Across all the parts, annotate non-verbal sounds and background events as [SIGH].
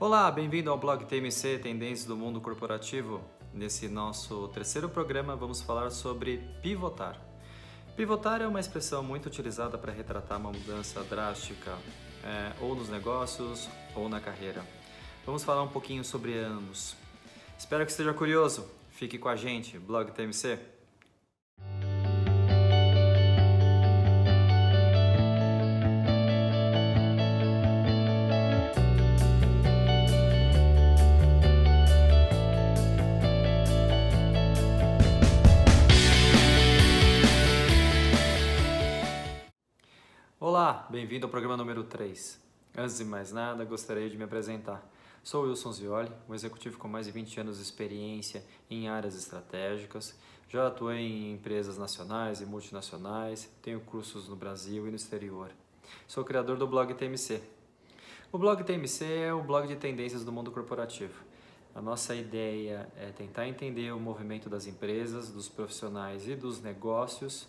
Olá, bem-vindo ao blog TMC Tendências do Mundo Corporativo. Nesse nosso terceiro programa, vamos falar sobre pivotar. Pivotar é uma expressão muito utilizada para retratar uma mudança drástica, é, ou nos negócios ou na carreira. Vamos falar um pouquinho sobre ambos. Espero que esteja curioso. Fique com a gente, blog TMC. Bem-vindo ao programa número 3. Antes de mais nada, gostaria de me apresentar. Sou Wilson Zioli, um executivo com mais de 20 anos de experiência em áreas estratégicas. Já atuei em empresas nacionais e multinacionais, tenho cursos no Brasil e no exterior. Sou criador do blog TMC. O blog TMC é o blog de tendências do mundo corporativo. A nossa ideia é tentar entender o movimento das empresas, dos profissionais e dos negócios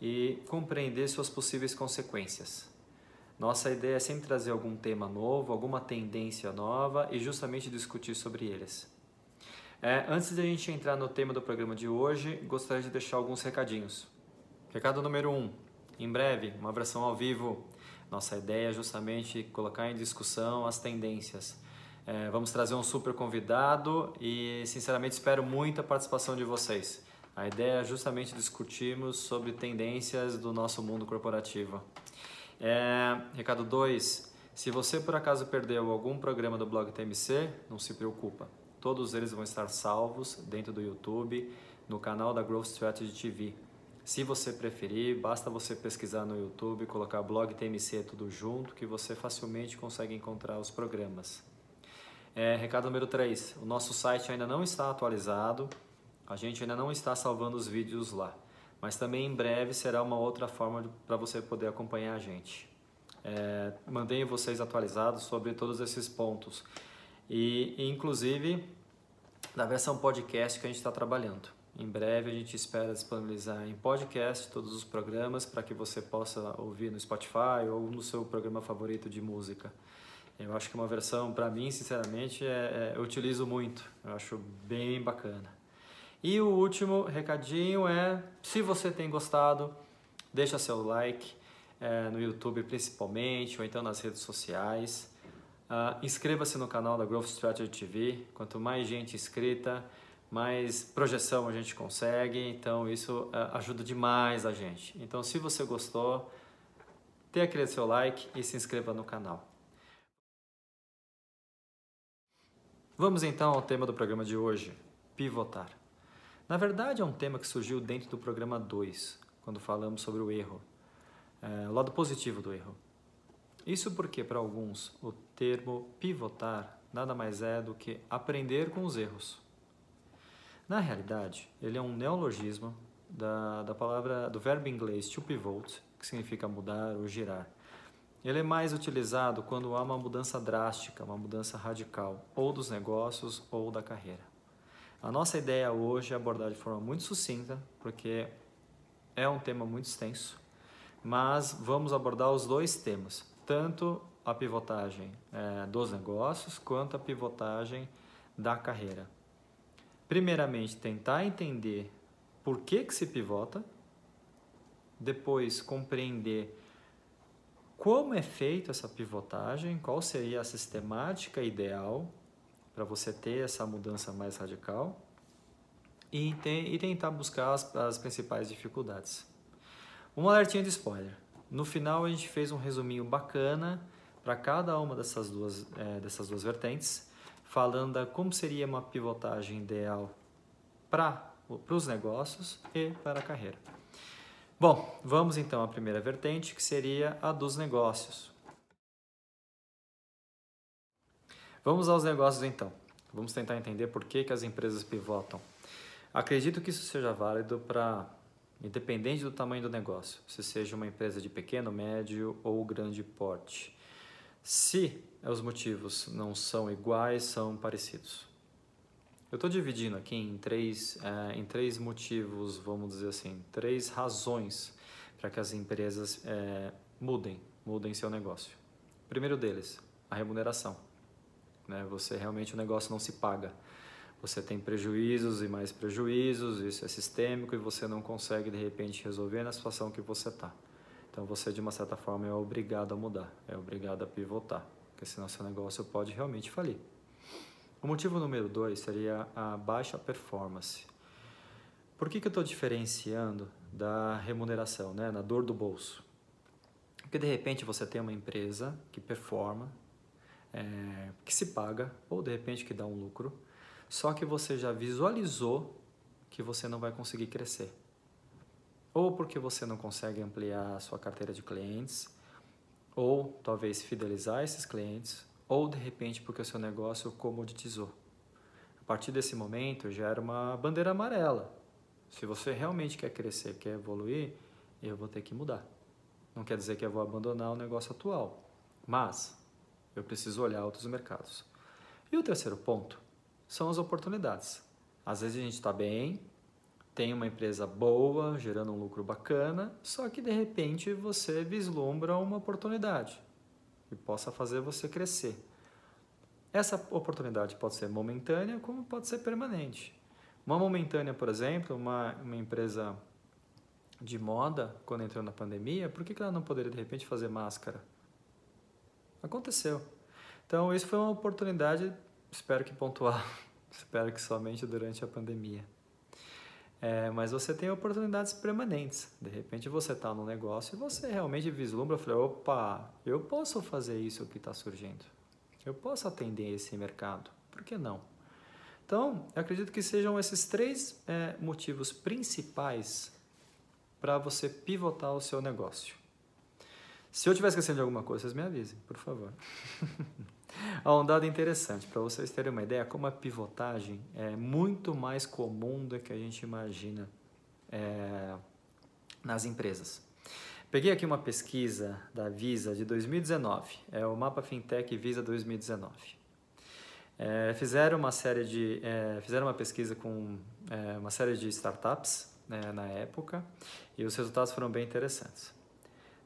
e compreender suas possíveis consequências. Nossa ideia é sempre trazer algum tema novo, alguma tendência nova e justamente discutir sobre eles. É, antes de a gente entrar no tema do programa de hoje, gostaria de deixar alguns recadinhos. Recado número 1. Um, em breve, uma versão ao vivo. Nossa ideia é justamente colocar em discussão as tendências. É, vamos trazer um super convidado e, sinceramente, espero muita participação de vocês. A ideia é justamente discutirmos sobre tendências do nosso mundo corporativo. É, recado 2. Se você por acaso perdeu algum programa do blog TMC, não se preocupa. Todos eles vão estar salvos dentro do YouTube, no canal da Growth Strategy TV. Se você preferir, basta você pesquisar no YouTube, colocar blog TMC tudo junto, que você facilmente consegue encontrar os programas. É, recado número 3. O nosso site ainda não está atualizado, a gente ainda não está salvando os vídeos lá, mas também em breve será uma outra forma para você poder acompanhar a gente. É, mantenho vocês atualizados sobre todos esses pontos e, inclusive, da versão podcast que a gente está trabalhando. Em breve a gente espera disponibilizar em podcast todos os programas para que você possa ouvir no Spotify ou no seu programa favorito de música. Eu acho que uma versão, para mim, sinceramente, é, é, eu utilizo muito. Eu acho bem bacana. E o último recadinho é, se você tem gostado, deixa seu like é, no YouTube principalmente, ou então nas redes sociais. Uh, Inscreva-se no canal da Growth Strategy TV. Quanto mais gente inscrita, mais projeção a gente consegue. Então isso uh, ajuda demais a gente. Então se você gostou, dê aquele seu like e se inscreva no canal. Vamos então ao tema do programa de hoje: pivotar. Na verdade, é um tema que surgiu dentro do programa 2, quando falamos sobre o erro, é, o lado positivo do erro. Isso porque, para alguns, o termo pivotar nada mais é do que aprender com os erros. Na realidade, ele é um neologismo da, da palavra do verbo inglês to pivot, que significa mudar ou girar. Ele é mais utilizado quando há uma mudança drástica, uma mudança radical, ou dos negócios ou da carreira. A nossa ideia hoje é abordar de forma muito sucinta, porque é um tema muito extenso, mas vamos abordar os dois temas, tanto a pivotagem é, dos negócios quanto a pivotagem da carreira. Primeiramente, tentar entender por que, que se pivota, depois compreender como é feita essa pivotagem, qual seria a sistemática ideal para você ter essa mudança mais radical e, e tentar buscar as, as principais dificuldades. Um alertinha de spoiler. No final a gente fez um resuminho bacana para cada uma dessas duas, é, dessas duas vertentes, falando da como seria uma pivotagem ideal para os negócios e para a carreira. Bom, vamos então à primeira vertente, que seria a dos negócios. Vamos aos negócios então. Vamos tentar entender por que, que as empresas pivotam. Acredito que isso seja válido para, independente do tamanho do negócio, se seja uma empresa de pequeno, médio ou grande porte. Se os motivos não são iguais, são parecidos. Eu estou dividindo aqui em três, é, em três motivos, vamos dizer assim, três razões para que as empresas é, mudem, mudem seu negócio. Primeiro deles, a remuneração né? Você realmente o negócio não se paga. Você tem prejuízos e mais prejuízos, isso é sistêmico e você não consegue de repente resolver na situação que você está. Então você de uma certa forma é obrigado a mudar, é obrigado a pivotar, porque senão seu negócio pode realmente falir. O motivo número dois seria a baixa performance. Por que, que eu estou diferenciando da remuneração, né, na dor do bolso? Porque de repente você tem uma empresa que performa, é, que se paga, ou de repente que dá um lucro, só que você já visualizou que você não vai conseguir crescer. Ou porque você não consegue ampliar a sua carteira de clientes, ou talvez fidelizar esses clientes, ou de repente porque o seu negócio comoditizou. A partir desse momento já era uma bandeira amarela. Se você realmente quer crescer, quer evoluir, eu vou ter que mudar. Não quer dizer que eu vou abandonar o negócio atual, mas eu preciso olhar outros mercados. E o terceiro ponto são as oportunidades. Às vezes a gente está bem, tem uma empresa boa, gerando um lucro bacana, só que de repente você vislumbra uma oportunidade que possa fazer você crescer. Essa oportunidade pode ser momentânea, como pode ser permanente. Uma momentânea, por exemplo, uma, uma empresa de moda, quando entrou na pandemia, por que, que ela não poderia de repente fazer máscara? Aconteceu. Então, isso foi uma oportunidade, espero que pontual, [LAUGHS] espero que somente durante a pandemia. É, mas você tem oportunidades permanentes. De repente você está no negócio e você realmente vislumbra, fala, opa, eu posso fazer isso que está surgindo. Eu posso atender esse mercado. Por que não? Então, eu acredito que sejam esses três é, motivos principais para você pivotar o seu negócio. Se eu estiver esquecendo de alguma coisa, vocês me avisem, por favor. [LAUGHS] Um dado interessante, para vocês terem uma ideia, como a pivotagem é muito mais comum do que a gente imagina é, nas empresas. Peguei aqui uma pesquisa da Visa de 2019, é o Mapa Fintech Visa 2019. É, fizeram uma série de, é, fizeram uma pesquisa com é, uma série de startups né, na época e os resultados foram bem interessantes.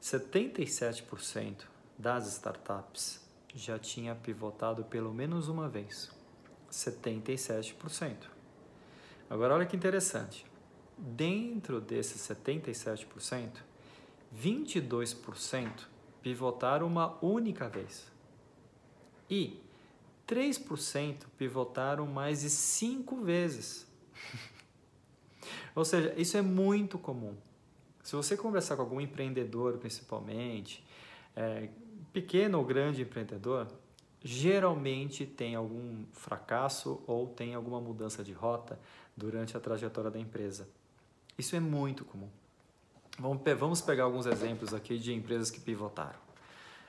77% das startups já tinha pivotado pelo menos uma vez. 77%. Agora olha que interessante. Dentro desses 77%, 22% pivotaram uma única vez. E 3% pivotaram mais de 5 vezes. [LAUGHS] Ou seja, isso é muito comum. Se você conversar com algum empreendedor, principalmente, é, pequeno ou grande empreendedor, geralmente tem algum fracasso ou tem alguma mudança de rota durante a trajetória da empresa. Isso é muito comum. Vamos pegar alguns exemplos aqui de empresas que pivotaram,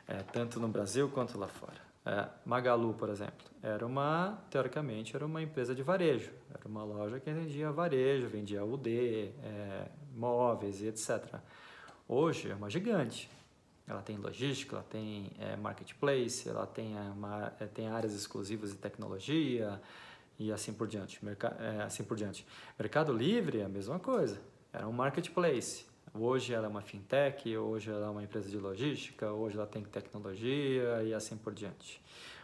é, tanto no Brasil quanto lá fora. É, Magalu, por exemplo, era uma, teoricamente, era uma empresa de varejo. Era uma loja que vendia varejo, vendia UD, é, móveis e etc. Hoje é uma gigante. Ela tem logística, ela tem é, marketplace, ela tem, é, uma, é, tem áreas exclusivas de tecnologia e assim por diante. Merca, é, assim por diante. Mercado Livre é a mesma coisa. Era um marketplace. Hoje ela é uma fintech, hoje ela é uma empresa de logística, hoje ela tem tecnologia e assim por diante.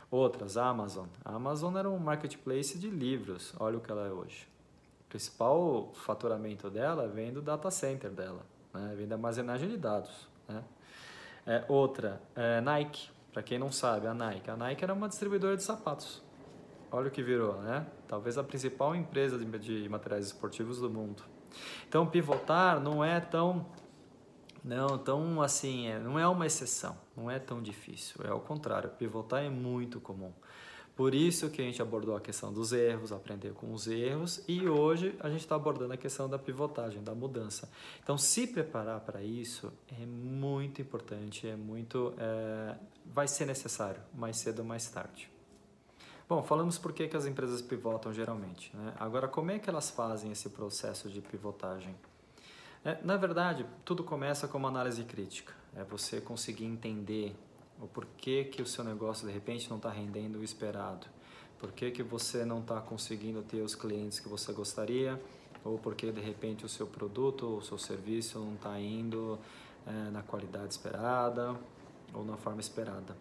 Outras, a Amazon. A Amazon era um marketplace de livros, olha o que ela é hoje. O principal faturamento dela vem do data center dela, né? vem da armazenagem de dados. Né? É, outra, é Nike. Para quem não sabe, a Nike. A Nike era uma distribuidora de sapatos. Olha o que virou, né? Talvez a principal empresa de, materiais esportivos do mundo. Então, pivotar não é tão não tão assim, é, não é uma exceção, não é tão difícil. É ao contrário, pivotar é muito comum. Por isso que a gente abordou a questão dos erros, aprender com os erros, e hoje a gente está abordando a questão da pivotagem, da mudança. Então, se preparar para isso é muito importante, é muito, é, vai ser necessário, mais cedo ou mais tarde. Bom, falamos por que, que as empresas pivotam geralmente. Né? Agora, como é que elas fazem esse processo de pivotagem? É, na verdade, tudo começa com uma análise crítica. É você conseguir entender o porquê que o seu negócio de repente não está rendendo o esperado. Por que, que você não está conseguindo ter os clientes que você gostaria? Ou porque de repente o seu produto ou o seu serviço não está indo é, na qualidade esperada ou na forma esperada.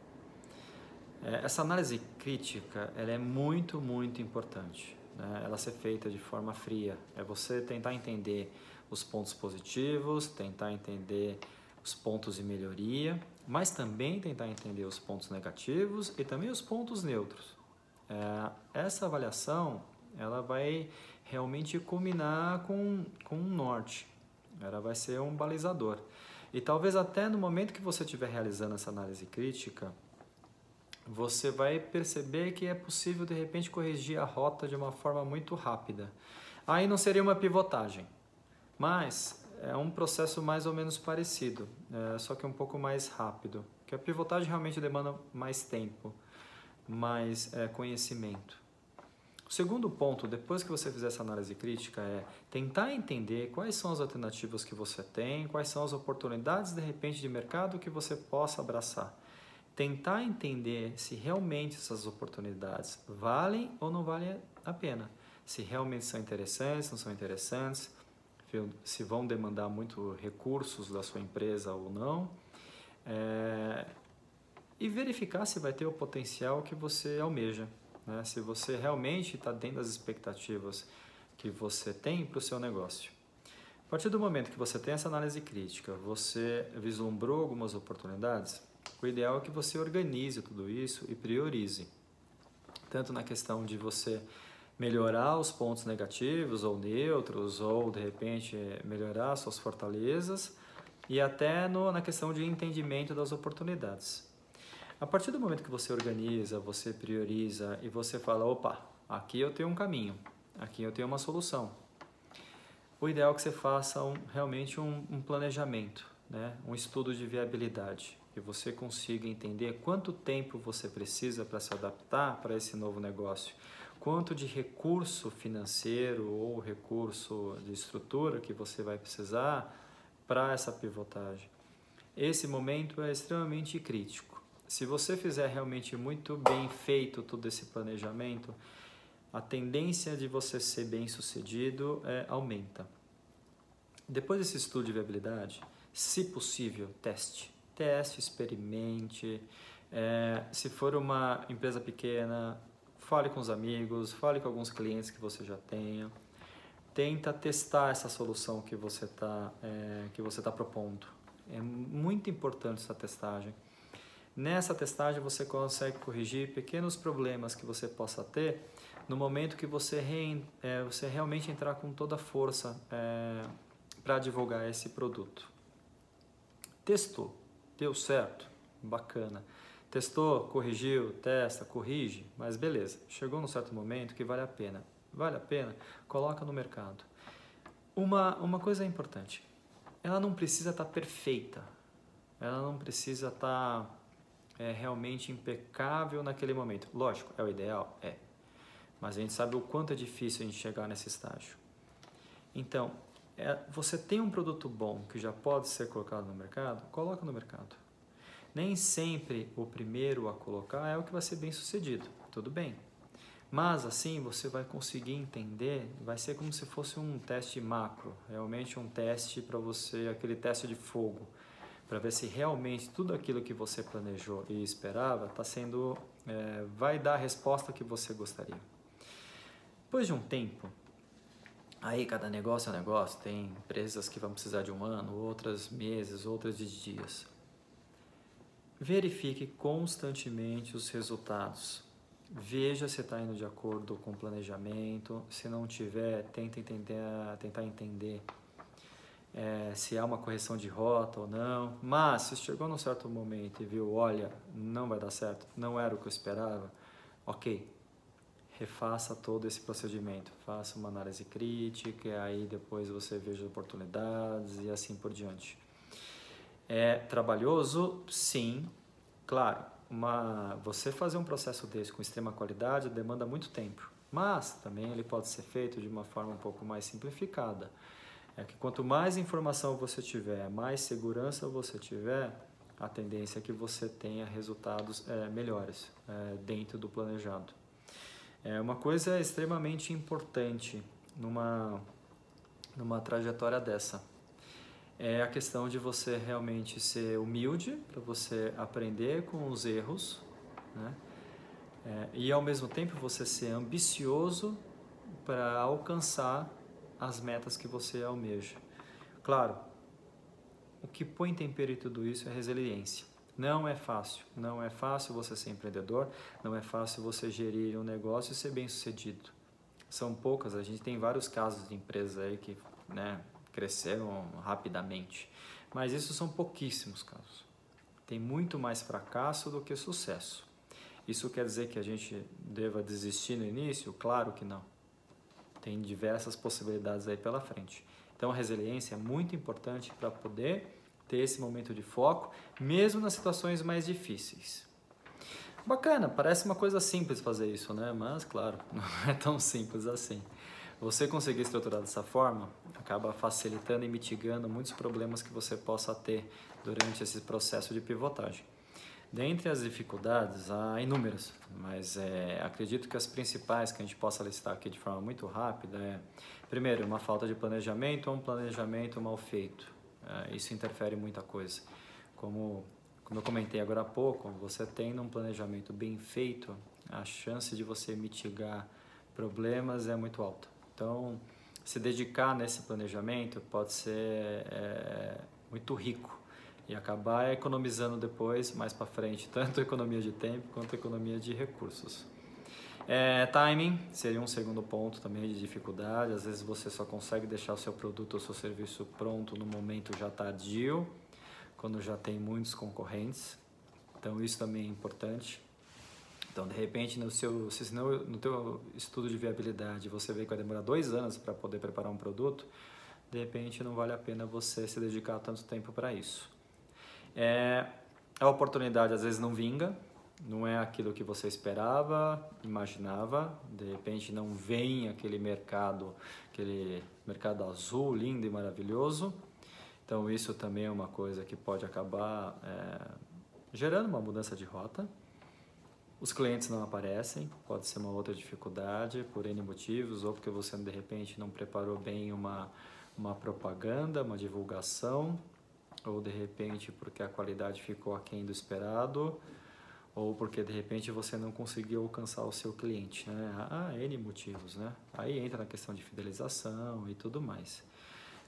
É, essa análise crítica ela é muito, muito importante. Né? Ela ser feita de forma fria. É você tentar entender os pontos positivos, tentar entender os pontos de melhoria, mas também tentar entender os pontos negativos e também os pontos neutros. É, essa avaliação ela vai realmente culminar com, com um norte, ela vai ser um balizador. E talvez até no momento que você estiver realizando essa análise crítica, você vai perceber que é possível de repente corrigir a rota de uma forma muito rápida. Aí não seria uma pivotagem, mas é um processo mais ou menos parecido, é, só que um pouco mais rápido. Que a pivotagem realmente demanda mais tempo, mais é, conhecimento. O segundo ponto, depois que você fizer essa análise crítica, é tentar entender quais são as alternativas que você tem, quais são as oportunidades de repente de mercado que você possa abraçar. Tentar entender se realmente essas oportunidades valem ou não valem a pena. Se realmente são interessantes, não são interessantes, se vão demandar muito recursos da sua empresa ou não. É, e verificar se vai ter o potencial que você almeja né? se você realmente está dentro das expectativas que você tem para o seu negócio. A partir do momento que você tem essa análise crítica, você vislumbrou algumas oportunidades, o ideal é que você organize tudo isso e priorize. Tanto na questão de você melhorar os pontos negativos ou neutros, ou de repente melhorar suas fortalezas, e até no, na questão de entendimento das oportunidades. A partir do momento que você organiza, você prioriza e você fala, opa, aqui eu tenho um caminho, aqui eu tenho uma solução. O ideal é que você faça um, realmente um, um planejamento, né? um estudo de viabilidade, que você consiga entender quanto tempo você precisa para se adaptar para esse novo negócio, quanto de recurso financeiro ou recurso de estrutura que você vai precisar para essa pivotagem. Esse momento é extremamente crítico se você fizer realmente muito bem feito todo esse planejamento, a tendência de você ser bem sucedido é, aumenta. Depois desse estudo de viabilidade, se possível, teste. Teste, experimente. É, se for uma empresa pequena, fale com os amigos, fale com alguns clientes que você já tenha. Tenta testar essa solução que você está é, que você tá propondo. É muito importante essa testagem Nessa testagem você consegue corrigir pequenos problemas que você possa ter no momento que você, re, é, você realmente entrar com toda a força é, para divulgar esse produto. Testou, deu certo, bacana. Testou, corrigiu, testa, corrige, mas beleza. Chegou num certo momento que vale a pena. Vale a pena? Coloca no mercado. Uma, uma coisa importante, ela não precisa estar tá perfeita, ela não precisa estar tá é realmente impecável naquele momento. Lógico, é o ideal? É. Mas a gente sabe o quanto é difícil a gente chegar nesse estágio. Então, é, você tem um produto bom que já pode ser colocado no mercado? Coloca no mercado. Nem sempre o primeiro a colocar é o que vai ser bem sucedido. Tudo bem. Mas assim você vai conseguir entender, vai ser como se fosse um teste macro, realmente um teste para você, aquele teste de fogo para ver se realmente tudo aquilo que você planejou e esperava está sendo é, vai dar a resposta que você gostaria. Depois de um tempo, aí cada negócio é um negócio, tem empresas que vão precisar de um ano, outras meses, outras de dias. Verifique constantemente os resultados. Veja se está indo de acordo com o planejamento. Se não tiver, tente entender, tentar entender é, se há uma correção de rota ou não. Mas se chegou num certo momento e viu, olha, não vai dar certo, não era o que eu esperava, ok, refaça todo esse procedimento, faça uma análise crítica, aí depois você veja oportunidades e assim por diante. É trabalhoso? Sim, claro. Uma, você fazer um processo desse com extrema qualidade demanda muito tempo, mas também ele pode ser feito de uma forma um pouco mais simplificada é que quanto mais informação você tiver, mais segurança você tiver, a tendência é que você tenha resultados é, melhores é, dentro do planejado. É uma coisa extremamente importante numa, numa trajetória dessa é a questão de você realmente ser humilde para você aprender com os erros, né? É, e ao mesmo tempo você ser ambicioso para alcançar as metas que você almeja. Claro, o que põe tempero em tudo isso é resiliência. Não é fácil, não é fácil você ser empreendedor, não é fácil você gerir um negócio e ser bem sucedido. São poucas, a gente tem vários casos de empresas aí que né, cresceram rapidamente, mas isso são pouquíssimos casos. Tem muito mais fracasso do que sucesso. Isso quer dizer que a gente deva desistir no início? Claro que não. Tem diversas possibilidades aí pela frente. Então a resiliência é muito importante para poder ter esse momento de foco, mesmo nas situações mais difíceis. Bacana, parece uma coisa simples fazer isso, né? Mas, claro, [LAUGHS] não é tão simples assim. Você conseguir estruturar dessa forma acaba facilitando e mitigando muitos problemas que você possa ter durante esse processo de pivotagem. Dentre as dificuldades, há inúmeras, mas é, acredito que as principais que a gente possa listar aqui de forma muito rápida é, primeiro, uma falta de planejamento ou um planejamento mal feito. É, isso interfere muita coisa. Como, como eu comentei agora há pouco, você tendo um planejamento bem feito, a chance de você mitigar problemas é muito alta. Então, se dedicar nesse planejamento pode ser é, muito rico e acabar economizando depois, mais para frente, [LAUGHS] tanto economia de tempo quanto economia de recursos. É, timing seria um segundo ponto também de dificuldade. Às vezes você só consegue deixar o seu produto ou seu serviço pronto no momento já tardio, quando já tem muitos concorrentes. Então isso também é importante. Então de repente no seu, se no, no teu estudo de viabilidade você vê que vai demorar dois anos para poder preparar um produto, de repente não vale a pena você se dedicar tanto tempo para isso. É, a oportunidade às vezes não vinga, não é aquilo que você esperava, imaginava, de repente não vem aquele mercado, aquele mercado azul, lindo e maravilhoso. Então isso também é uma coisa que pode acabar é, gerando uma mudança de rota. Os clientes não aparecem, pode ser uma outra dificuldade por N motivos, ou porque você de repente não preparou bem uma, uma propaganda, uma divulgação, ou de repente porque a qualidade ficou aquém do esperado ou porque de repente você não conseguiu alcançar o seu cliente, né? Há N motivos, né? Aí entra na questão de fidelização e tudo mais.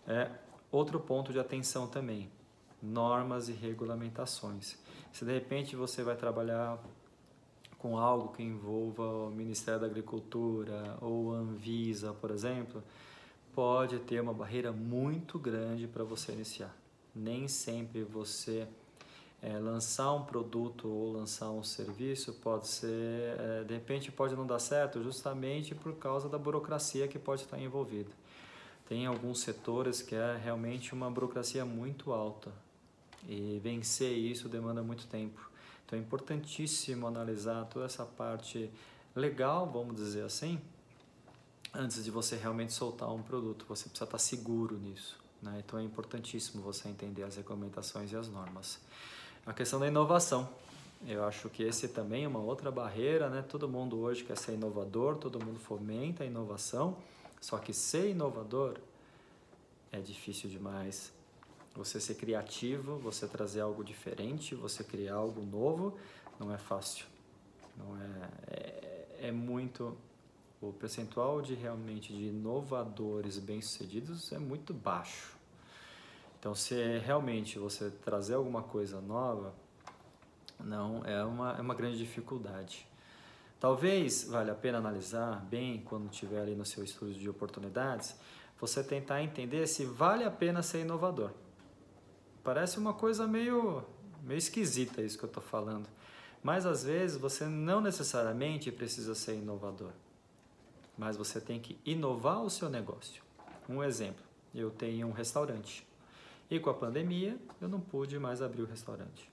É, outro ponto de atenção também, normas e regulamentações. Se de repente você vai trabalhar com algo que envolva o Ministério da Agricultura ou a Anvisa, por exemplo, pode ter uma barreira muito grande para você iniciar. Nem sempre você é, lançar um produto ou lançar um serviço pode ser, é, de repente pode não dar certo justamente por causa da burocracia que pode estar envolvida. Tem alguns setores que é realmente uma burocracia muito alta e vencer isso demanda muito tempo. Então é importantíssimo analisar toda essa parte legal, vamos dizer assim, antes de você realmente soltar um produto. Você precisa estar seguro nisso. Né? Então é importantíssimo você entender as regulamentações e as normas. A questão da inovação. Eu acho que esse também é uma outra barreira, né? Todo mundo hoje quer ser inovador, todo mundo fomenta a inovação, só que ser inovador é difícil demais. Você ser criativo, você trazer algo diferente, você criar algo novo, não é fácil. Não é, é, é muito o percentual de realmente de inovadores bem-sucedidos é muito baixo. Então, se é realmente você trazer alguma coisa nova, não é uma, é uma grande dificuldade. Talvez valha a pena analisar bem quando estiver ali no seu estudo de oportunidades, você tentar entender se vale a pena ser inovador. Parece uma coisa meio, meio esquisita isso que eu estou falando, mas às vezes você não necessariamente precisa ser inovador, mas você tem que inovar o seu negócio. Um exemplo: eu tenho um restaurante. E com a pandemia, eu não pude mais abrir o restaurante.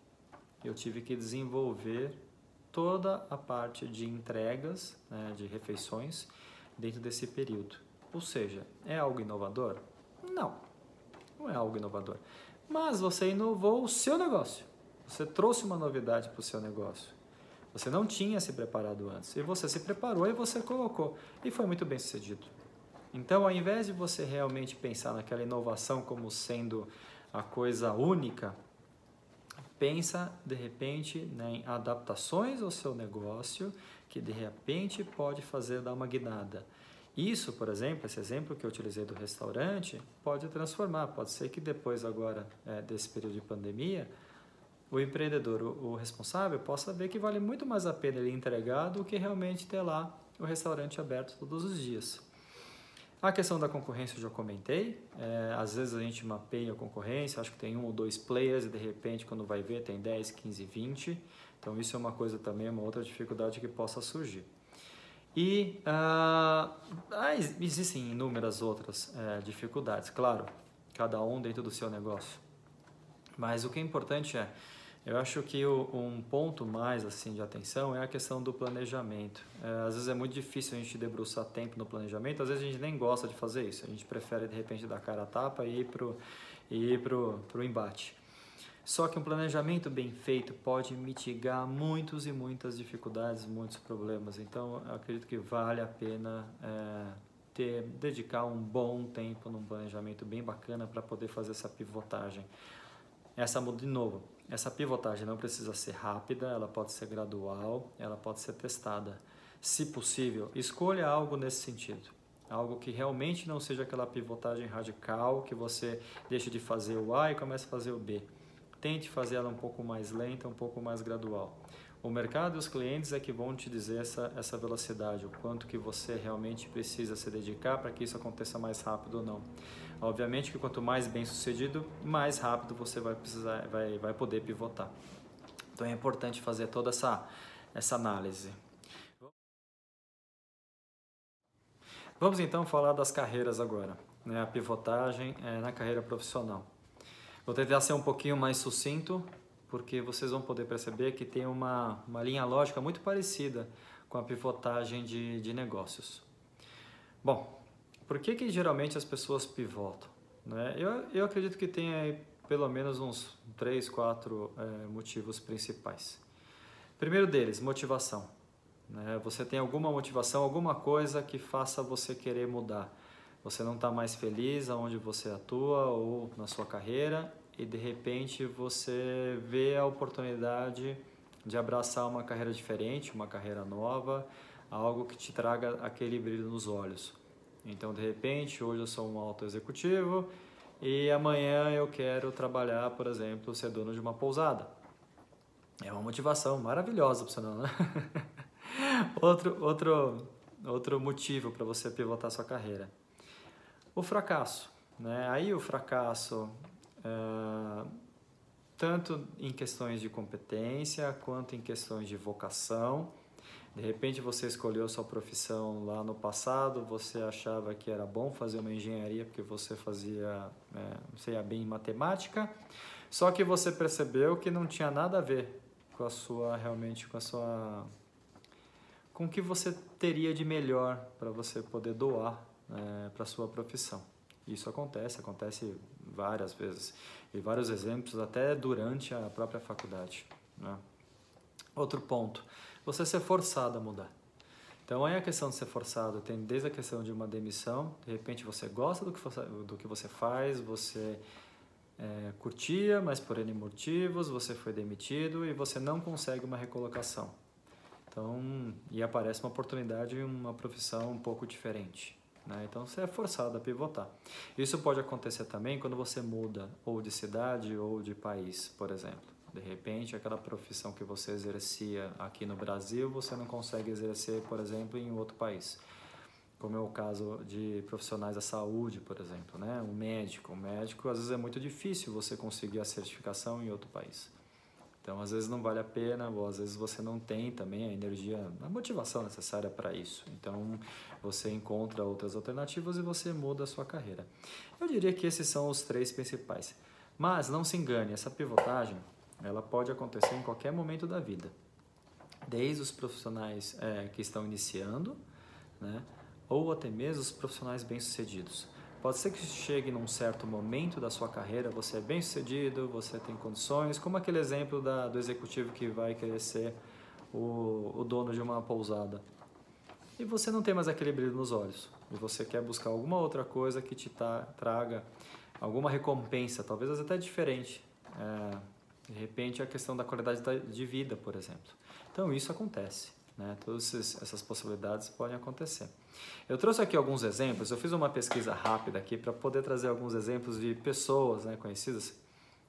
Eu tive que desenvolver toda a parte de entregas, né, de refeições, dentro desse período. Ou seja, é algo inovador? Não, não é algo inovador. Mas você inovou o seu negócio. Você trouxe uma novidade para o seu negócio. Você não tinha se preparado antes. E você se preparou e você colocou. E foi muito bem sucedido. Então, ao invés de você realmente pensar naquela inovação como sendo a coisa única, pensa de repente né, em adaptações ao seu negócio que de repente pode fazer dar uma guinada. Isso, por exemplo, esse exemplo que eu utilizei do restaurante, pode transformar. Pode ser que depois agora é, desse período de pandemia, o empreendedor, o, o, responsável, possa ver que vale muito mais a pena ele entregar do que realmente ter lá o restaurante aberto todos os dias. A questão da concorrência eu já comentei. É, às vezes a gente mapeia a concorrência, acho que tem um ou dois players e de repente quando vai ver tem 10, 15, 20. Então isso é uma coisa também, uma outra dificuldade que possa surgir. E ah, existem inúmeras outras é, dificuldades, claro, cada um dentro do seu negócio. Mas o que é importante é eu acho que o, um ponto mais assim de atenção é a questão do planejamento. É, às vezes é muito difícil a gente debruçar tempo no planejamento, às vezes a gente nem gosta de fazer isso. A gente prefere de repente dar cara a tapa e ir pro e ir pro, pro embate. Só que um planejamento bem feito pode mitigar muitos e muitas dificuldades, muitos problemas. Então, acredito que vale a pena é, ter dedicar um bom tempo num planejamento bem bacana para poder fazer essa pivotagem. Essa de novo, essa pivotagem não precisa ser rápida, ela pode ser gradual, ela pode ser testada. Se possível, escolha algo nesse sentido. Algo que realmente não seja aquela pivotagem radical que você deixa de fazer o A e começa a fazer o B. Tente fazer ela um pouco mais lenta, um pouco mais gradual. O mercado e os clientes é que vão te dizer essa, essa velocidade, o quanto que você realmente precisa se dedicar para que isso aconteça mais rápido ou não. Obviamente que quanto mais bem sucedido, mais rápido você vai precisar, vai, vai poder pivotar. Então é importante fazer toda essa, essa análise. Vamos então falar das carreiras agora, né? a pivotagem é, na carreira profissional. Vou tentar ser um pouquinho mais sucinto, porque vocês vão poder perceber que tem uma, uma linha lógica muito parecida com a pivotagem de, de negócios. Bom, por que, que geralmente as pessoas pivotam? Né? Eu, eu acredito que tem aí pelo menos uns três, quatro é, motivos principais. Primeiro deles, motivação. Né? Você tem alguma motivação, alguma coisa que faça você querer mudar. Você não está mais feliz aonde você atua ou na sua carreira e de repente você vê a oportunidade de abraçar uma carreira diferente, uma carreira nova, algo que te traga aquele brilho nos olhos. Então, de repente, hoje eu sou um alto executivo e amanhã eu quero trabalhar, por exemplo, ser dono de uma pousada. É uma motivação maravilhosa para você não, né? [LAUGHS] outro, outro, outro motivo para você pivotar sua carreira. O fracasso. Né? Aí o fracasso, é, tanto em questões de competência quanto em questões de vocação, de repente você escolheu sua profissão lá no passado, você achava que era bom fazer uma engenharia porque você fazia, é, sei bem matemática, só que você percebeu que não tinha nada a ver com a sua realmente com a sua com o que você teria de melhor para você poder doar é, para sua profissão. Isso acontece, acontece várias vezes e vários exemplos até durante a própria faculdade. Né? Outro ponto você ser forçado a mudar. Então aí a questão de ser forçado tem desde a questão de uma demissão, de repente você gosta do que você, do que você faz, você é, curtia, mas por N motivos você foi demitido e você não consegue uma recolocação. Então, e aparece uma oportunidade em uma profissão um pouco diferente. Né? Então você é forçado a pivotar. Isso pode acontecer também quando você muda ou de cidade ou de país, por exemplo. De repente, aquela profissão que você exercia aqui no Brasil, você não consegue exercer, por exemplo, em outro país. Como é o caso de profissionais da saúde, por exemplo, né? Um médico, um médico, às vezes é muito difícil você conseguir a certificação em outro país. Então, às vezes não vale a pena, ou às vezes você não tem também a energia, a motivação necessária para isso. Então, você encontra outras alternativas e você muda a sua carreira. Eu diria que esses são os três principais. Mas não se engane, essa pivotagem ela pode acontecer em qualquer momento da vida, desde os profissionais é, que estão iniciando, né, ou até mesmo os profissionais bem-sucedidos. Pode ser que chegue num certo momento da sua carreira, você é bem-sucedido, você tem condições, como aquele exemplo da, do executivo que vai querer ser o, o dono de uma pousada. E você não tem mais aquele brilho nos olhos, e você quer buscar alguma outra coisa que te traga alguma recompensa, talvez até diferente. É, De repente, a questão da qualidade de vida, por exemplo. Então, isso acontece. Né? Todas essas possibilidades podem acontecer. Eu trouxe aqui alguns exemplos, eu fiz uma pesquisa rápida aqui para poder trazer alguns exemplos de pessoas né, conhecidas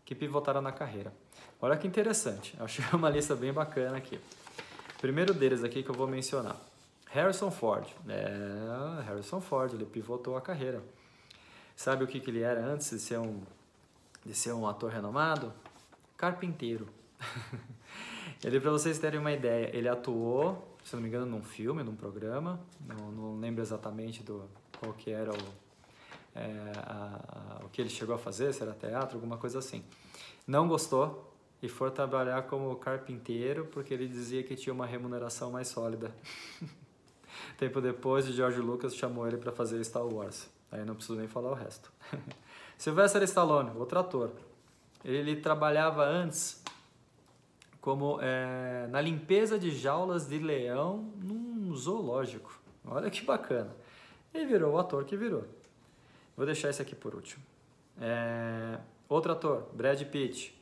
que pivotaram na carreira. Olha que interessante, achei uma lista bem bacana aqui. Primeiro deles aqui que eu vou mencionar, Harrison Ford. É, Harrison Ford, ele pivotou a carreira. Sabe o que, que ele era antes de ser um, de ser um ator renomado? Carpinteiro. [LAUGHS] ele, para vocês terem uma ideia, ele atuou, se não me engano, num filme, num programa, não, não lembro exatamente do qual que era o, é, a, a, o que ele chegou a fazer, se era teatro, alguma coisa assim. Não gostou e foi trabalhar como carpinteiro porque ele dizia que tinha uma remuneração mais sólida. [LAUGHS] Tempo depois, o George Lucas chamou ele para fazer Star Wars. Aí não preciso nem falar o resto. [LAUGHS] Sylvester Stallone, outro ator. Ele trabalhava antes como é, na limpeza de jaulas de leão num zoológico. Olha que bacana. E virou o ator que virou. Vou deixar esse aqui por último. É, outro ator, Brad Pitt.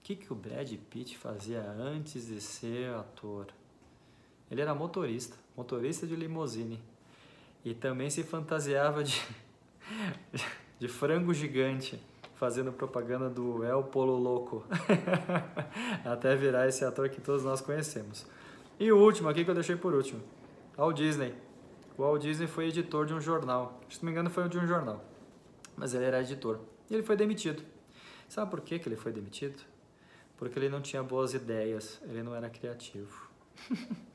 O que, que o Brad Pitt fazia antes de ser ator? Ele era motorista, motorista de limusine. E também se fantasiava de, [LAUGHS] de frango gigante, fazendo propaganda do El Polo Louco. [LAUGHS] Até virar esse ator que todos nós conhecemos. E o último aqui que eu deixei por último, Walt Disney. O Walt Disney foi editor de um jornal. Se não me engano, foi de um jornal. Mas ele era editor. E ele foi demitido. Sabe por que, que ele foi demitido? Porque ele não tinha boas ideias, ele não era criativo. [LAUGHS]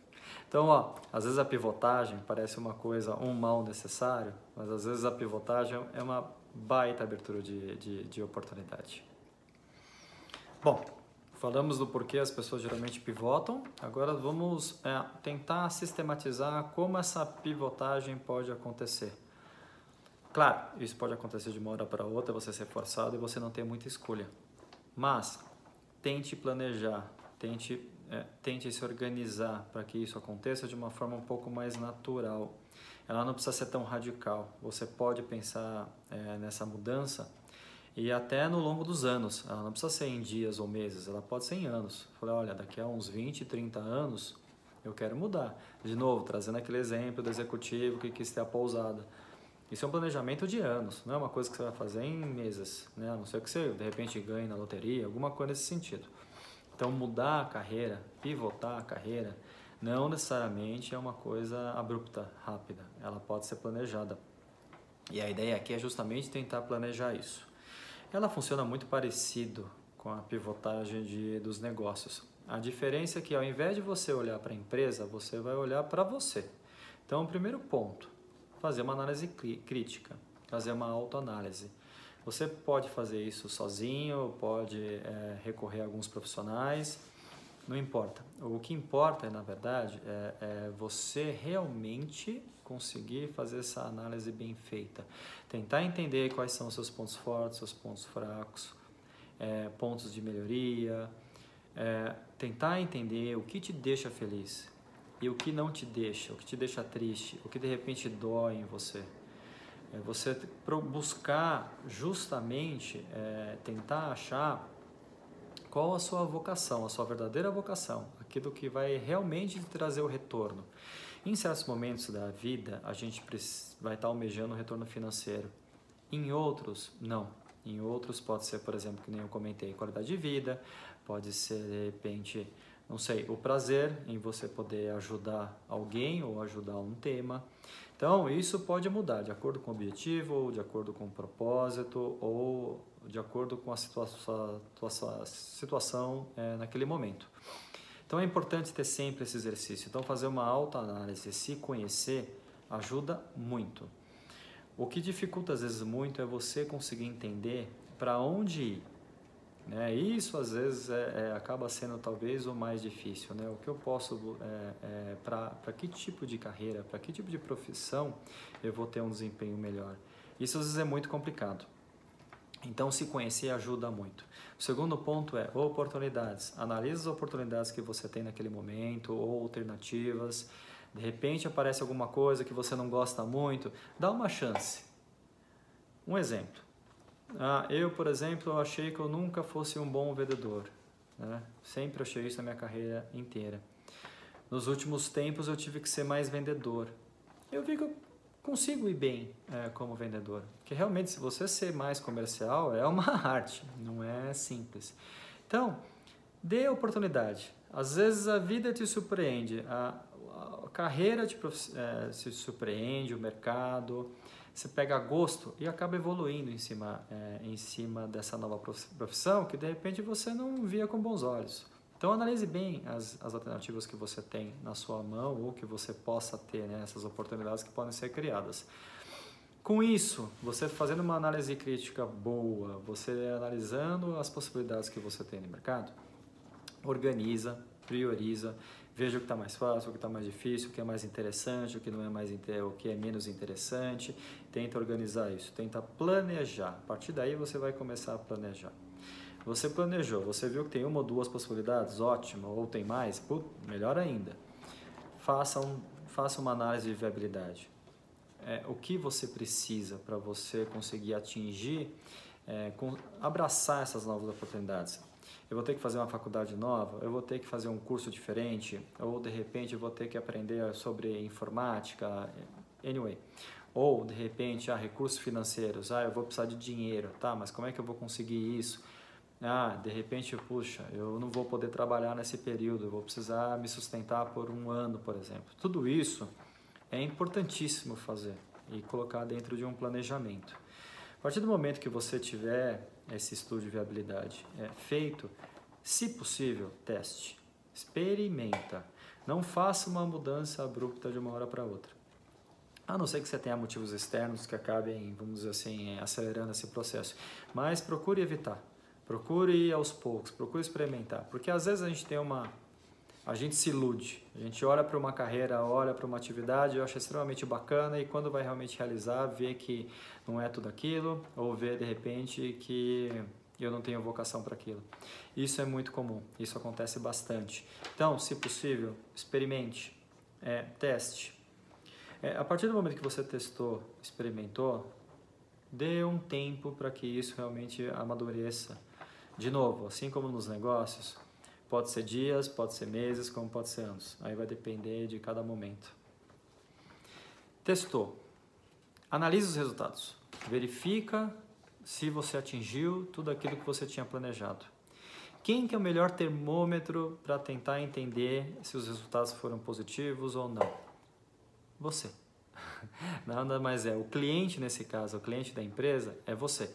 Então, ó, às vezes a pivotagem parece uma coisa, um mal necessário, mas às vezes a pivotagem é uma baita abertura de, de, de oportunidade. Bom, falamos do porquê as pessoas geralmente pivotam, agora vamos é, tentar sistematizar como essa pivotagem pode acontecer. Claro, isso pode acontecer de uma hora para outra, você ser forçado e você não ter muita escolha. Mas tente planejar, tente é, tente se organizar para que isso aconteça de uma forma um pouco mais natural. Ela não precisa ser tão radical. Você pode pensar é, nessa mudança e até no longo dos anos. Ela não precisa ser em dias ou meses, ela pode ser em anos. Falei, olha, daqui a uns 20, 30 anos eu quero mudar. De novo, trazendo aquele exemplo do executivo que quis ter a pousada. Isso é um planejamento de anos, não é uma coisa que você vai fazer em meses, né? a não ser que você de repente ganhe na loteria, alguma coisa nesse sentido. Então, mudar a carreira, pivotar a carreira, não necessariamente é uma coisa abrupta, rápida. Ela pode ser planejada. E a ideia aqui é justamente tentar planejar isso. Ela funciona muito parecido com a pivotagem de, dos negócios. A diferença é que ao invés de você olhar para a empresa, você vai olhar para você. Então, o primeiro ponto, fazer uma análise crítica, fazer uma autoanálise. Você pode fazer isso sozinho, pode é, recorrer a alguns profissionais, não importa. O que importa, na verdade, é, é, você realmente conseguir fazer essa análise bem feita. Tentar entender quais são os seus pontos fortes, seus pontos fracos, é, pontos de melhoria. É, tentar entender o que te deixa feliz e o que não te deixa, o que te deixa triste, o que de repente dói em você. É você buscar justamente é, tentar achar qual a sua vocação, a sua verdadeira vocação, aquilo que vai realmente trazer o retorno. Em certos momentos da vida, a gente vai estar almejando o retorno financeiro. Em outros, não. Em outros, pode ser, por exemplo, que nem eu comentei, qualidade de vida, pode ser, de repente, não sei, o prazer em você poder ajudar alguém ou ajudar um tema. Então, isso pode mudar de acordo com o objetivo, ou de acordo com o propósito, ou de acordo com a situação, é, naquele momento. Então, é importante ter sempre esse exercício. Então, fazer uma autoanálise, se conhecer, ajuda muito. O que dificulta às vezes muito é você conseguir entender para onde ir. Né? Isso às vezes é, é, acaba sendo talvez o mais difícil. Né? O que eu posso, é, é, para que tipo de carreira, para que tipo de profissão eu vou ter um desempenho melhor? Isso às vezes é muito complicado. Então, se conhecer ajuda muito. O segundo ponto é oportunidades. Analise as oportunidades que você tem naquele momento ou alternativas. De repente aparece alguma coisa que você não gosta muito, dá uma chance. Um exemplo. Ah, eu, por exemplo, achei que eu nunca fosse um bom vendedor. né? Sempre achei isso na minha carreira inteira. Nos últimos tempos eu tive que ser mais vendedor. Eu vi que eu consigo ir bem é, como vendedor, porque realmente se você ser mais comercial é uma [LAUGHS] arte, não é simples. Então, dê oportunidade. Às vezes a vida te surpreende, a, a carreira te é, se surpreende, o mercado, você pega gosto e acaba evoluindo em cima, é, em cima dessa nova profissão que de repente você não via com bons olhos. Então analise bem as, as alternativas que você tem na sua mão ou que você possa ter, né, essas oportunidades que podem ser criadas. Com isso, você fazendo uma análise crítica boa, você analisando as possibilidades que você tem no mercado, organiza, prioriza, veja o que está mais fácil, o que está mais difícil, o que é mais interessante, o que não é mais o que é menos interessante. Tenta organizar isso, tenta planejar. A partir daí você vai começar a planejar. Você planejou, você viu que tem uma ou duas possibilidades, ótimo, ou tem mais, put, melhor ainda. Faça, um, faça uma análise de viabilidade. É, o que você precisa para você conseguir atingir, é, com, abraçar essas novas oportunidades eu vou ter que fazer uma faculdade nova, eu vou ter que fazer um curso diferente, ou de repente eu vou ter que aprender sobre informática, anyway. Ou de repente, ah, recursos financeiros, ah, eu vou precisar de dinheiro, tá, mas como é que eu vou conseguir isso? Ah, de repente, puxa, eu não vou poder trabalhar nesse período, eu vou precisar me sustentar por um ano, por exemplo. Tudo isso é importantíssimo fazer e colocar dentro de um planejamento. A partir do momento que você tiver esse estudo de viabilidade é feito, se possível, teste, experimenta. Não faça uma mudança abrupta de uma hora para outra. A não ser que você tenha motivos externos que acabem, vamos dizer assim, acelerando esse processo. Mas procure evitar. Procure ir aos poucos, procure experimentar. Porque às vezes a gente tem uma a gente se ilude. A gente olha para uma carreira, olha para uma atividade, acha extremamente bacana e quando vai realmente realizar, vê que não é tudo aquilo, ou vê de repente que eu não tenho vocação para aquilo. Isso é muito comum, isso acontece bastante. Então, se possível, experimente, é, teste. É, a partir do momento que você testou, experimentou, dê um tempo para que isso realmente amadureça. De novo, assim como nos negócios, Pode ser dias, pode ser meses, como pode ser anos. Aí vai depender de cada momento. Testou. Analise os resultados. Verifica se você atingiu tudo aquilo que você tinha planejado. Quem que é o melhor termômetro para tentar entender se os resultados foram positivos ou não? Você. [LAUGHS] Nada mais é. O cliente, nesse caso, o cliente da empresa, é você.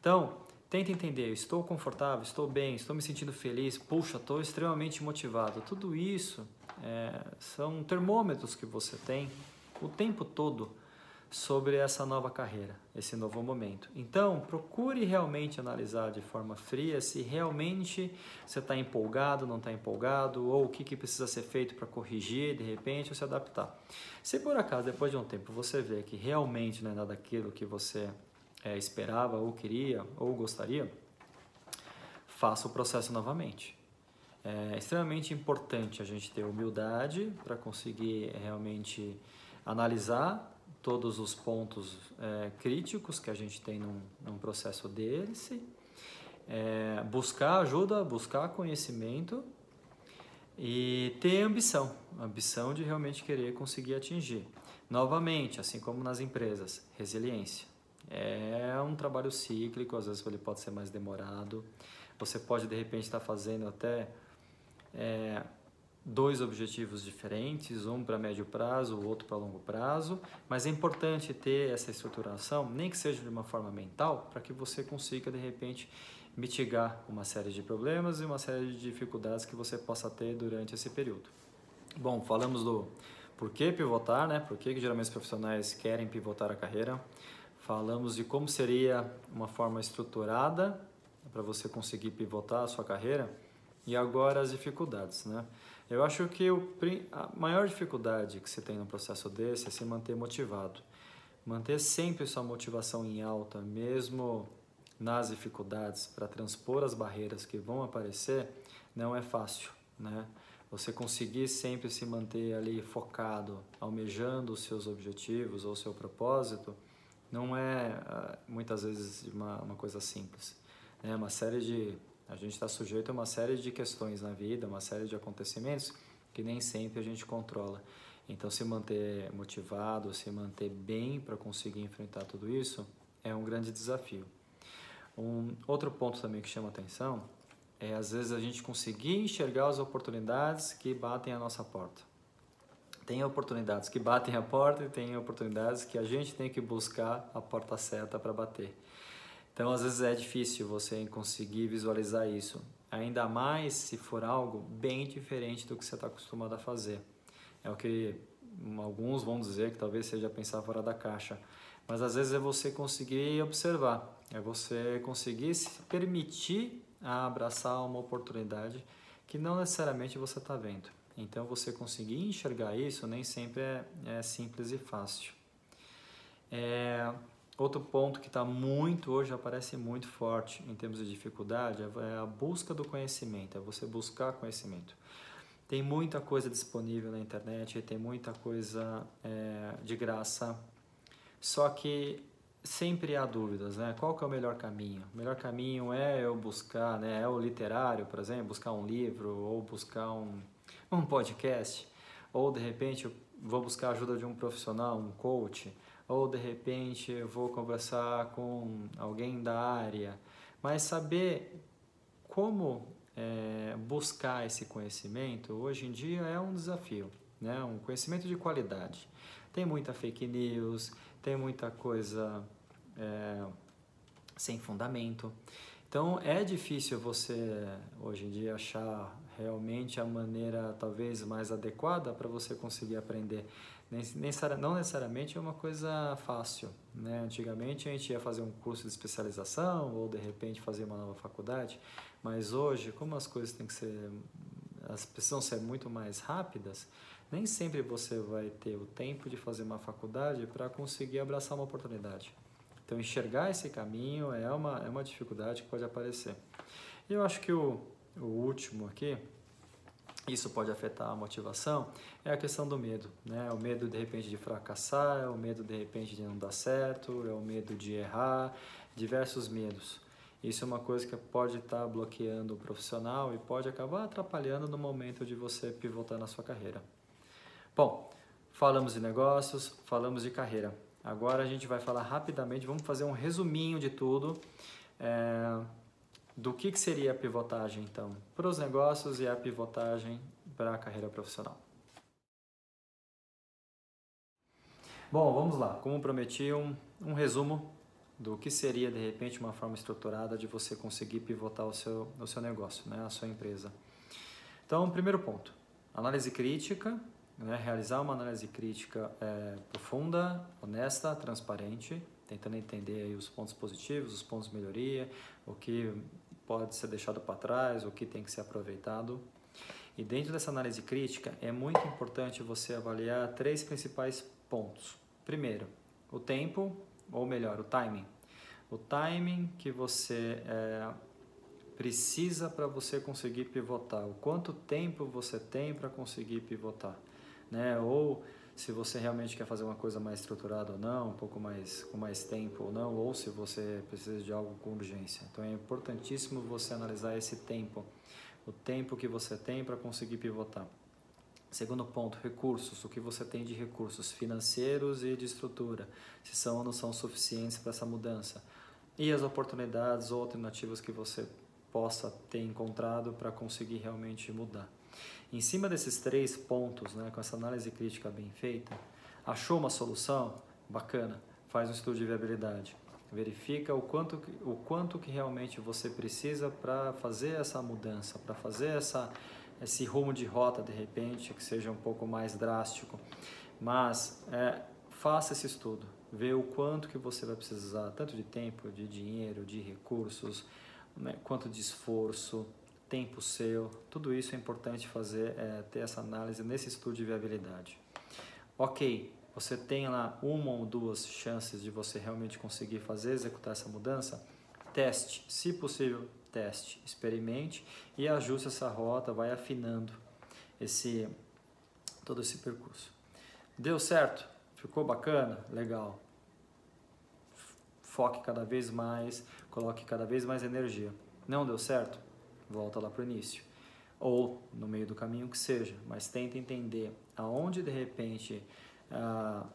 Então, Tenta entender, estou confortável, estou bem, estou me sentindo feliz, puxa, estou extremamente motivado. Tudo isso é, são termômetros que você tem o tempo todo sobre essa nova carreira, esse novo momento. Então, procure realmente analisar de forma fria se realmente você está empolgado, não está empolgado, ou o que, que precisa ser feito para corrigir de repente ou se adaptar. Se por acaso, depois de um tempo, você vê que realmente não é nada daquilo que você é, esperava ou queria ou gostaria, faça o processo novamente. É extremamente importante a gente ter humildade para conseguir realmente analisar todos os pontos é, críticos que a gente tem num, num processo desse, é, buscar ajuda, buscar conhecimento e ter ambição, ambição de realmente querer conseguir atingir. Novamente, assim como nas empresas, resiliência. É um trabalho cíclico, às vezes ele pode ser mais demorado. Você pode de repente estar fazendo até é, dois objetivos diferentes, um para médio prazo, o outro para longo prazo, mas é importante ter essa estruturação, nem que seja de uma forma mental, para que você consiga de repente mitigar uma série de problemas e uma série de dificuldades que você possa ter durante esse período. Bom, falamos do por que pivotar, né? Por que, que geralmente os profissionais querem pivotar a carreira? Falamos de como seria uma forma estruturada para você conseguir pivotar a sua carreira e agora as dificuldades, né? Eu acho que o, a maior dificuldade que você tem no processo desse é se manter motivado. Manter sempre sua motivação em alta, mesmo nas dificuldades, para transpor as barreiras que vão aparecer, não é fácil, né? Você conseguir sempre se manter ali focado, almejando os seus objetivos ou seu propósito, não é ah, muitas vezes uma, uma coisa simples. É uma série de A gente está sujeito a uma série de questões na vida, uma série de acontecimentos que nem sempre a gente controla. Então, se manter motivado, se manter bem para conseguir enfrentar tudo isso é um grande desafio. Um outro ponto também que chama atenção é às vezes a gente conseguir enxergar as oportunidades que batem a nossa porta. Tem oportunidades que batem a porta e tem oportunidades que a gente tem que buscar a porta certa para bater. Então, às vezes é difícil você conseguir visualizar isso, ainda mais se for algo bem diferente do que você está acostumado a fazer. É o que alguns vão dizer que talvez seja pensar fora da caixa, mas às vezes é você conseguir observar, é você conseguir se permitir a abraçar uma oportunidade que não necessariamente você está vendo. Então, você conseguir enxergar isso nem sempre é, é simples e fácil. É, outro ponto que está muito hoje, aparece muito forte em termos de dificuldade, é a busca do conhecimento, é você buscar conhecimento. Tem muita coisa disponível na internet, tem muita coisa é, de graça, só que sempre há dúvidas, né? Qual que é o melhor caminho? O melhor caminho é eu buscar, né? É o literário, por exemplo, buscar um livro ou buscar um, um podcast, ou de repente eu vou buscar a ajuda de um profissional, um coach, ou de repente eu vou conversar com alguém da área, mas saber como é, buscar esse conhecimento hoje em dia é um desafio, né? Um conhecimento de qualidade. Tem muita fake news, tem muita coisa é, sem fundamento. Então é difícil você hoje em dia achar realmente a maneira talvez mais adequada para você conseguir aprender. Não necessariamente é uma coisa fácil. Né? Antigamente a gente ia fazer um curso de especialização ou de repente fazer uma nova faculdade, mas hoje, como as coisas têm que ser, as precisam ser muito mais rápidas, nem sempre você vai ter o tempo de fazer uma faculdade para conseguir abraçar uma oportunidade. Então, enxergar esse caminho é uma, é uma dificuldade que pode aparecer. E eu acho que o, o último aqui, isso pode afetar a motivação, é a questão do medo. Né? O medo, de repente, de fracassar, é o medo, de repente, de não dar certo, é o medo de errar, diversos medos. Isso é uma coisa que pode estar bloqueando o profissional e pode acabar atrapalhando no momento de você pivotar na sua carreira. Bom, falamos de negócios, falamos de carreira. Agora a gente vai falar rapidamente, vamos fazer um resuminho de tudo. É, do que, que seria a pivotagem, então, para os negócios e a pivotagem para a carreira profissional. Bom, vamos lá. Como prometi, um, um resumo do que seria, de repente, uma forma estruturada de você conseguir pivotar o seu, o seu negócio, né, a sua empresa. Então, primeiro ponto, análise crítica né, realizar uma análise crítica é, profunda, honesta, transparente, tentando entender os pontos positivos, os pontos de melhoria, o que pode ser deixado para trás, o que tem que ser aproveitado. E dentro dessa análise crítica é muito importante você avaliar três principais pontos. Primeiro, o tempo, ou melhor, o timing. O timing que você é, precisa para você conseguir pivotar, o quanto tempo você tem para conseguir pivotar né? Ou se você realmente quer fazer uma coisa mais estruturada ou não, um pouco mais com mais tempo ou não, ou se você precisa de algo com urgência. Então é importantíssimo você analisar esse tempo, o tempo que você tem para conseguir pivotar. Segundo ponto, recursos, o que você tem de recursos financeiros e de estrutura, se são ou não são suficientes para essa mudança. E as oportunidades ou alternativas que você possa ter encontrado para conseguir realmente mudar. Em cima desses três pontos, né, com essa análise crítica bem feita, achou uma solução? Bacana, faz um estudo de viabilidade. Verifica o quanto, o quanto que realmente você precisa para fazer essa mudança, para fazer essa, esse rumo de rota de repente, que seja um pouco mais drástico. Mas é, faça esse estudo, vê o quanto que você vai precisar, tanto de tempo, de dinheiro, de recursos, né, quanto de esforço, tempo seu, tudo isso é importante fazer, é, ter essa análise nesse estudo de viabilidade. Ok, você tem lá uma ou duas chances de você realmente conseguir fazer, executar essa mudança, teste, se possível, teste, experimente e ajuste essa rota, vai afinando esse todo esse percurso. Deu certo? Ficou bacana? Legal. Foque cada vez mais, coloque cada vez mais energia. Não deu certo? Volta lá para o início. Ou no meio do caminho que seja, mas tenta entender aonde de repente ah,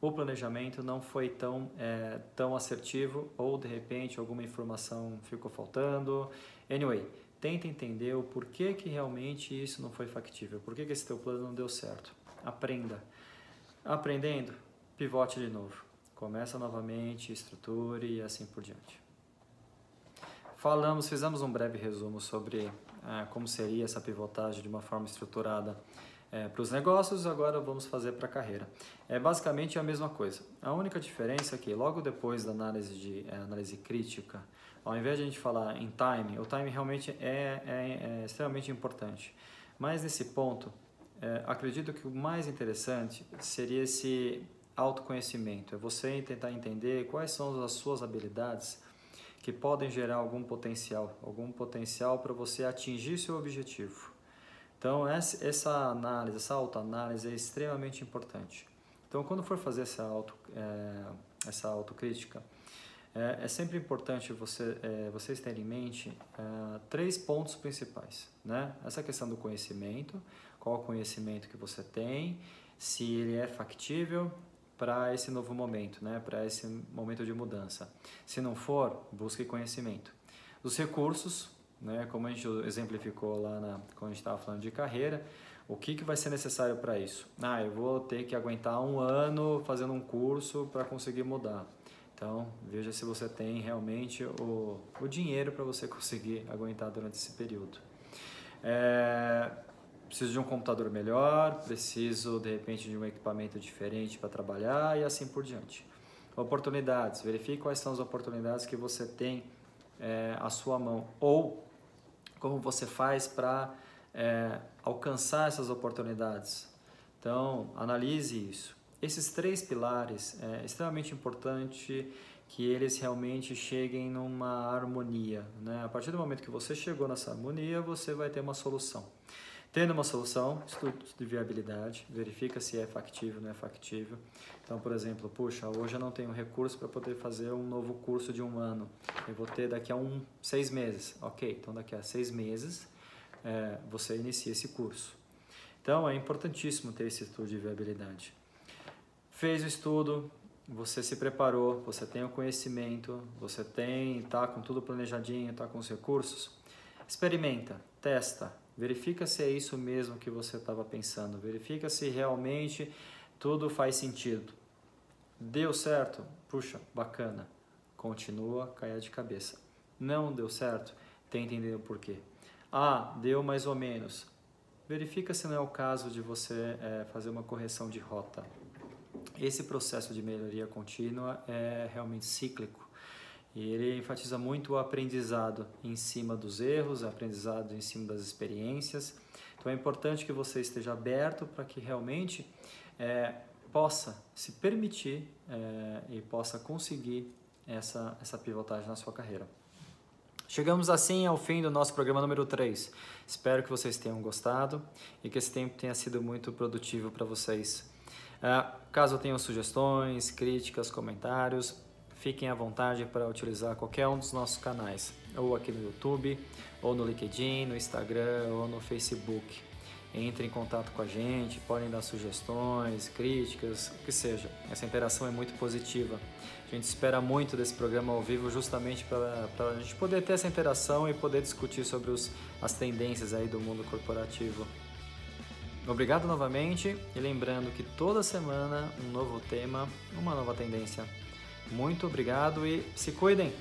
o planejamento não foi tão, é, tão assertivo ou de repente alguma informação ficou faltando. Anyway, tenta entender o porquê que realmente isso não foi factível, por que esse teu plano não deu certo. Aprenda. Aprendendo, pivote de novo. Começa novamente, estruture e assim por diante. Falamos, fizemos um breve resumo sobre é, como seria essa pivotagem de uma forma estruturada é, para os negócios, agora vamos fazer para a carreira. É basicamente a mesma coisa. A única diferença é que logo depois da análise de é, análise crítica, ao invés de a gente falar em time, o time realmente é, é, é extremamente importante. Mas nesse ponto, é, acredito que o mais interessante seria esse autoconhecimento, é você tentar entender quais são as suas habilidades que podem gerar algum potencial, algum potencial para você atingir seu objetivo. Então, essa análise, essa autoanálise é extremamente importante. Então, quando for fazer essa, auto, é, essa autocrítica, é, é, sempre importante você, é, vocês terem em mente três pontos principais. Né? Essa questão do conhecimento, qual o conhecimento que você tem, se ele é factível para esse novo momento, né? para esse momento de mudança. Se não for, busque conhecimento. Os recursos, né? Como a gente exemplificou lá na, quando a gente estava falando de carreira, o que, que vai ser necessário para isso? Ah, eu vou ter que aguentar um ano fazendo um curso para conseguir mudar. Então, veja se você tem realmente o, o dinheiro para você [LAUGHS] conseguir aguentar durante esse período. É, preciso de um computador melhor, preciso de repente de um equipamento diferente para trabalhar e assim por diante. Oportunidades, verifique quais são as oportunidades que você tem é, à sua mão ou como você faz para é, alcançar essas oportunidades. Então, analise isso. Esses três pilares é extremamente importante que eles realmente cheguem numa harmonia. Né? A partir do momento que você chegou nessa harmonia, você vai ter uma solução. Tendo uma solução, estudo de viabilidade, verifica se é factível não é factível. Então, por exemplo, puxa, hoje eu não tenho recurso para poder fazer um novo curso de um ano. Eu vou ter daqui a um, seis meses. Ok, então daqui a seis meses é, você inicia esse curso. Então, é importantíssimo ter esse estudo de viabilidade. Fez o estudo, você se preparou, você tem o conhecimento, você tem, está com tudo planejadinho, está com os recursos. Experimenta, testa, Verifica se é isso mesmo que você estava pensando. Verifica se realmente tudo faz sentido. Deu certo? Puxa, bacana. Continua, caia de cabeça. Não deu certo? Tenta entender o porquê. Ah, deu mais ou menos. Verifica se não é o caso de você é, fazer uma correção de rota. Esse processo de melhoria contínua é realmente cíclico. E ele enfatiza muito o aprendizado em cima dos erros, aprendizado em cima das experiências. Então é importante que você esteja aberto para que realmente é, possa se permitir é, e possa conseguir essa, essa pivotagem na sua carreira. Chegamos assim ao fim do nosso programa número 3. Espero que vocês tenham gostado e que esse tempo tenha sido muito produtivo para vocês. Uh, caso tenham sugestões, críticas, comentários, Fiquem à vontade para utilizar qualquer um dos nossos canais, ou aqui no YouTube, ou no LinkedIn, no Instagram, ou no Facebook. Entrem em contato com a gente, podem dar sugestões, críticas, o que seja. Essa interação é muito positiva. A gente espera muito desse programa ao vivo justamente para a gente poder ter essa interação e poder discutir sobre os, as tendências aí do mundo corporativo. Obrigado novamente e lembrando que toda semana um novo tema, uma nova tendência. Muito obrigado e se cuidem!